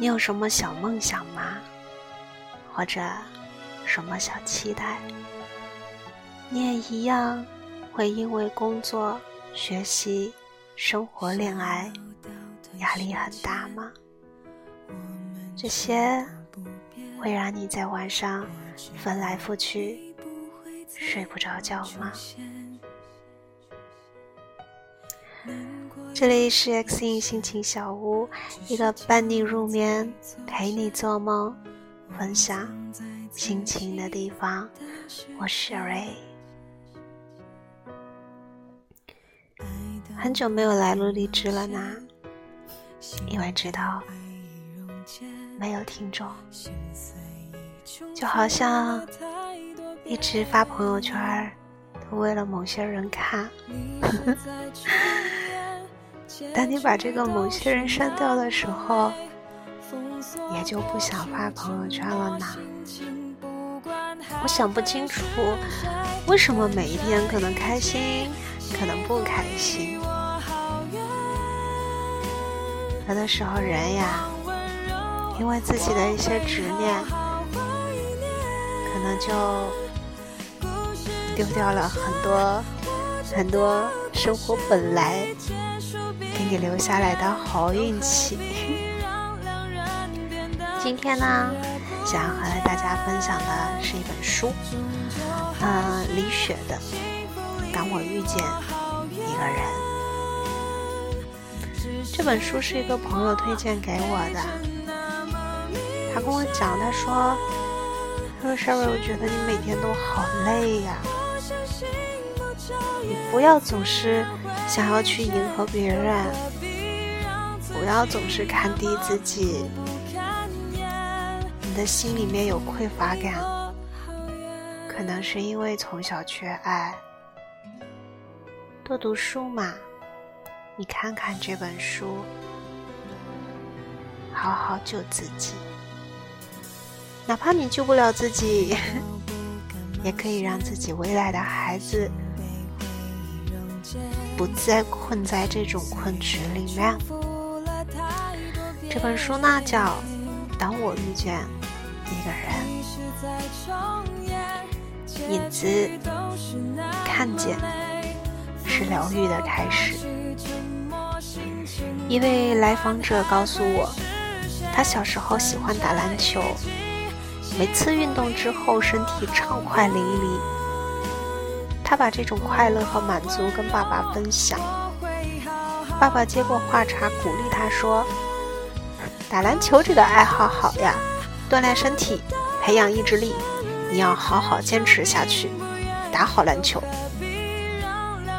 你有什么小梦想吗？或者什么小期待？你也一样会因为工作、学习、生活、恋爱压力很大吗？这些会让你在晚上翻来覆去睡不着觉吗？这里是 X 印心情小屋，一个伴你入眠、陪你做梦、分享心情的地方。我是 Ray，很久没有来录荔枝了呢，因为知道没有听众，就好像一直发朋友圈都为了某些人看。当你把这个某些人删掉的时候，也就不想发朋友圈了呢。我想不清楚，为什么每一天可能开心，可能不开心。有的时候人呀，因为自己的一些执念，可能就丢掉了很多很多生活本来。给你留下来的好运气。今天呢，想和大家分享的是一本书，嗯，李雪的《当我遇见一个人》。这本书是一个朋友推荐给我的，他跟我讲，他说：“他说 Sherry，我觉得你每天都好累呀，你不要总是。”想要去迎合别人，不要总是看低自己。你的心里面有匮乏感，可能是因为从小缺爱。多读书嘛，你看看这本书，好好救自己。哪怕你救不了自己，也可以让自己未来的孩子。不再困在这种困局里面。这本书呢叫《当我遇见一个人》，影子看见是疗愈的开始。一位来访者告诉我，他小时候喜欢打篮球，每次运动之后身体畅快淋漓。他把这种快乐和满足跟爸爸分享。爸爸接过话茬，鼓励他说：“打篮球这个爱好好呀，锻炼身体，培养意志力，你要好好坚持下去，打好篮球。”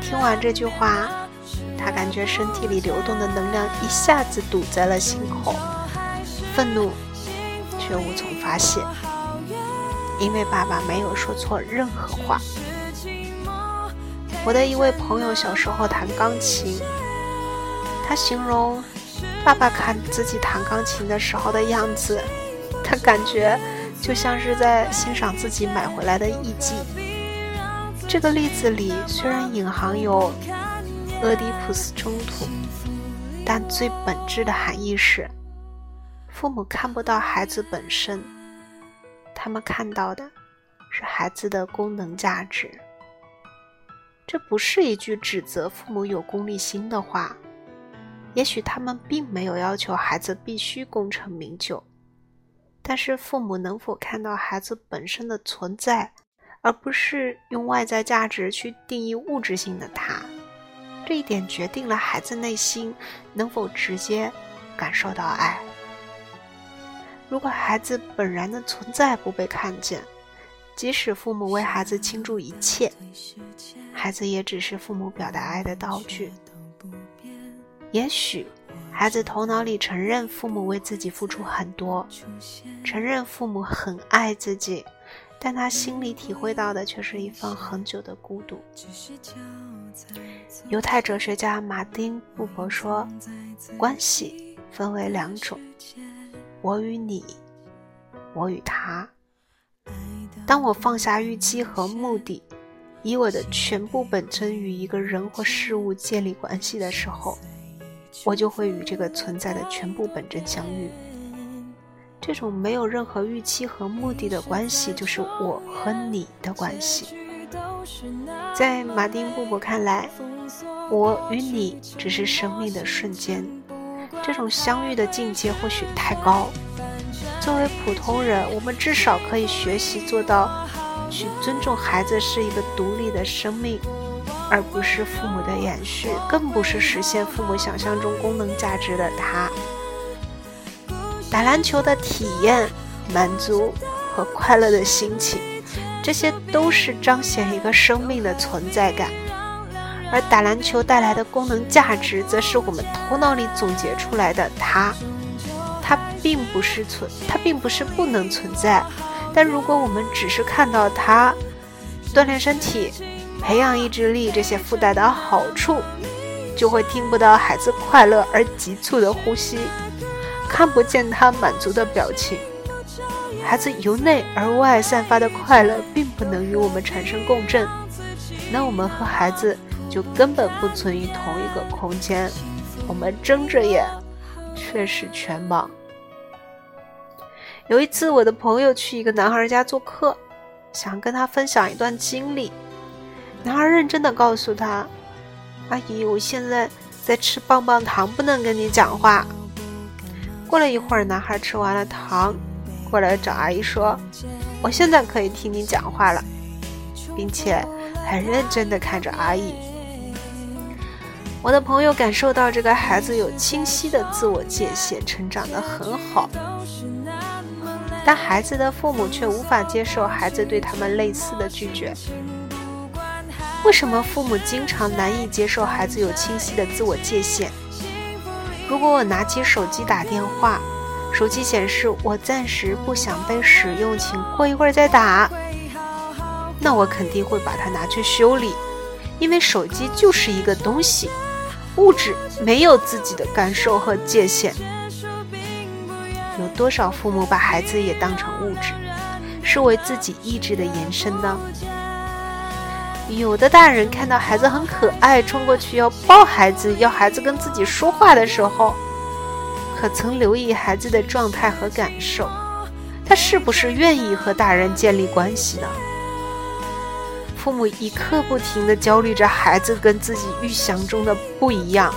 听完这句话，他感觉身体里流动的能量一下子堵在了心口，愤怒却无从发泄，因为爸爸没有说错任何话。我的一位朋友小时候弹钢琴，他形容爸爸看自己弹钢琴的时候的样子，他感觉就像是在欣赏自己买回来的艺伎。这个例子里虽然隐含有俄狄浦斯冲突，但最本质的含义是，父母看不到孩子本身，他们看到的是孩子的功能价值。这不是一句指责父母有功利心的话，也许他们并没有要求孩子必须功成名就，但是父母能否看到孩子本身的存在，而不是用外在价值去定义物质性的他，这一点决定了孩子内心能否直接感受到爱。如果孩子本然的存在不被看见，即使父母为孩子倾注一切，孩子也只是父母表达爱的道具。也许，孩子头脑里承认父母为自己付出很多，承认父母很爱自己，但他心里体会到的却是一份很久的孤独。犹太哲学家马丁·布伯说：“关系分为两种，我与你，我与他。”当我放下预期和目的，以我的全部本真与一个人或事物建立关系的时候，我就会与这个存在的全部本真相遇。这种没有任何预期和目的的关系，就是我和你的关系。在马丁布布看来，我与你只是生命的瞬间。这种相遇的境界或许太高。作为普通人，我们至少可以学习做到，去尊重孩子是一个独立的生命，而不是父母的延续，更不是实现父母想象中功能价值的他。打篮球的体验、满足和快乐的心情，这些都是彰显一个生命的存在感。而打篮球带来的功能价值，则是我们头脑里总结出来的。它，它并不是存，它并不是不能存在。但如果我们只是看到它，锻炼身体、培养意志力这些附带的好处，就会听不到孩子快乐而急促的呼吸，看不见他满足的表情。孩子由内而外散发的快乐，并不能与我们产生共振。那我们和孩子。就根本不存于同一个空间，我们睁着眼，却是全盲。有一次，我的朋友去一个男孩家做客，想跟他分享一段经历。男孩认真的告诉他：“阿姨，我现在在吃棒棒糖，不能跟你讲话。”过了一会儿，男孩吃完了糖，过来找阿姨说：“我现在可以听你讲话了，并且很认真的看着阿姨。”我的朋友感受到这个孩子有清晰的自我界限，成长得很好，但孩子的父母却无法接受孩子对他们类似的拒绝。为什么父母经常难以接受孩子有清晰的自我界限？如果我拿起手机打电话，手机显示我暂时不想被使用，请过一会儿再打，那我肯定会把它拿去修理，因为手机就是一个东西。物质没有自己的感受和界限。有多少父母把孩子也当成物质，视为自己意志的延伸呢？有的大人看到孩子很可爱，冲过去要抱孩子，要孩子跟自己说话的时候，可曾留意孩子的状态和感受？他是不是愿意和大人建立关系呢？父母一刻不停地焦虑着孩子跟自己预想中的不一样，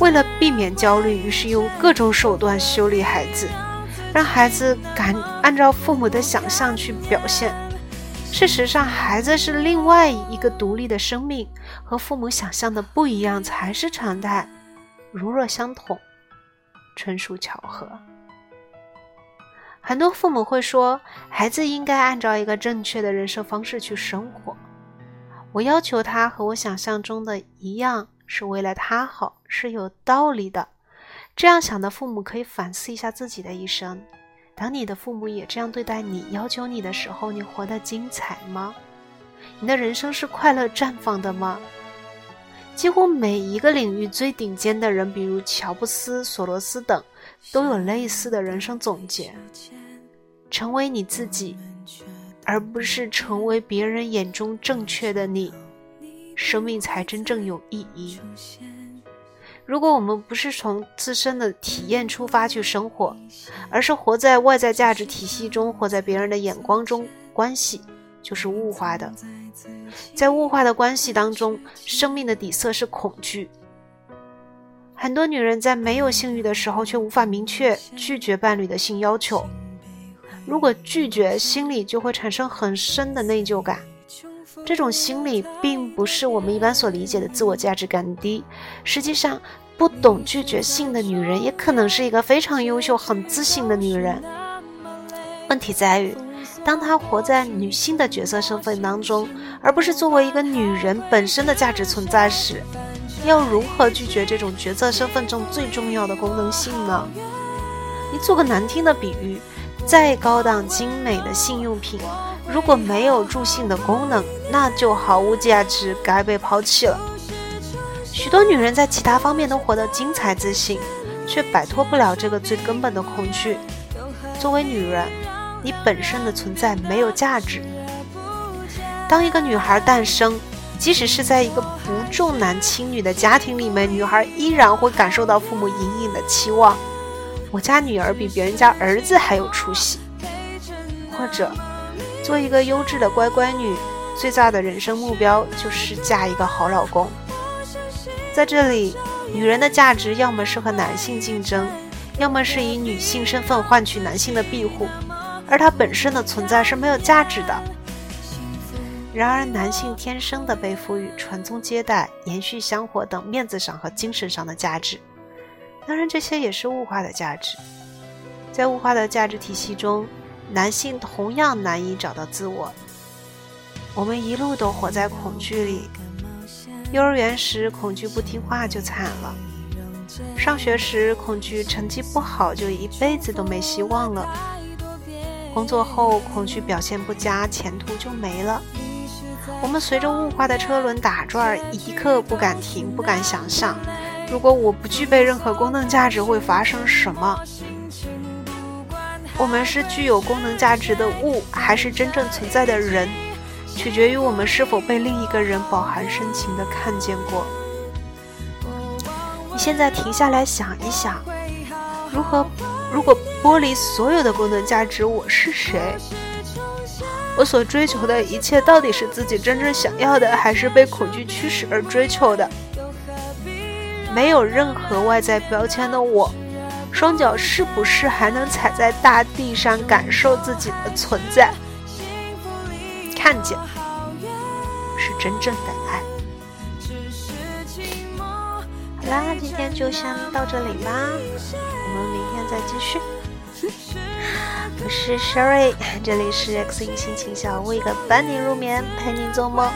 为了避免焦虑，于是用各种手段修理孩子，让孩子敢按照父母的想象去表现。事实上，孩子是另外一个独立的生命，和父母想象的不一样才是常态。如若相同，纯属巧合。很多父母会说，孩子应该按照一个正确的人生方式去生活。我要求他和我想象中的一样，是为了他好，是有道理的。这样想的父母可以反思一下自己的一生。当你的父母也这样对待你、要求你的时候，你活得精彩吗？你的人生是快乐绽放的吗？几乎每一个领域最顶尖的人，比如乔布斯、索罗斯等。都有类似的人生总结：成为你自己，而不是成为别人眼中正确的你，生命才真正有意义。如果我们不是从自身的体验出发去生活，而是活在外在价值体系中，活在别人的眼光中，关系就是物化的。在物化的关系当中，生命的底色是恐惧。很多女人在没有性欲的时候，却无法明确拒绝伴侣的性要求。如果拒绝，心里就会产生很深的内疚感。这种心理并不是我们一般所理解的自我价值感低。实际上，不懂拒绝性的女人，也可能是一个非常优秀、很自信的女人。问题在于，当她活在女性的角色身份当中，而不是作为一个女人本身的价值存在时。要如何拒绝这种角色身份中最重要的功能性呢？你做个难听的比喻，再高档精美的性用品，如果没有助性的功能，那就毫无价值，该被抛弃了。许多女人在其他方面都活得精彩自信，却摆脱不了这个最根本的恐惧。作为女人，你本身的存在没有价值。当一个女孩诞生。即使是在一个不重男轻女的家庭里面，女孩依然会感受到父母隐隐的期望。我家女儿比别人家儿子还有出息，或者做一个优质的乖乖女，最大的人生目标就是嫁一个好老公。在这里，女人的价值要么是和男性竞争，要么是以女性身份换取男性的庇护，而她本身的存在是没有价值的。然而，男性天生的被赋予传宗接代、延续香火等面子上和精神上的价值。当然，这些也是物化的价值。在物化的价值体系中，男性同样难以找到自我。我们一路都活在恐惧里。幼儿园时，恐惧不听话就惨了；上学时，恐惧成绩不好就一辈子都没希望了；工作后，恐惧表现不佳，前途就没了。我们随着物化的车轮打转，一刻不敢停，不敢想象。如果我不具备任何功能价值，会发生什么？我们是具有功能价值的物，还是真正存在的人？取决于我们是否被另一个人饱含深情地看见过。你现在停下来想一想，如何？如果剥离所有的功能价值，我是谁？我所追求的一切，到底是自己真正想要的，还是被恐惧驱使而追求的？没有任何外在标签的我，双脚是不是还能踩在大地上，感受自己的存在？看见，是真正的爱。好啦，今天就先到这里吧，我们明天再继续。我是 Sherry，这里是 X 音心情小屋，一个伴你入眠、陪你做梦、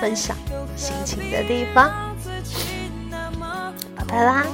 分享心情的地方。拜拜啦。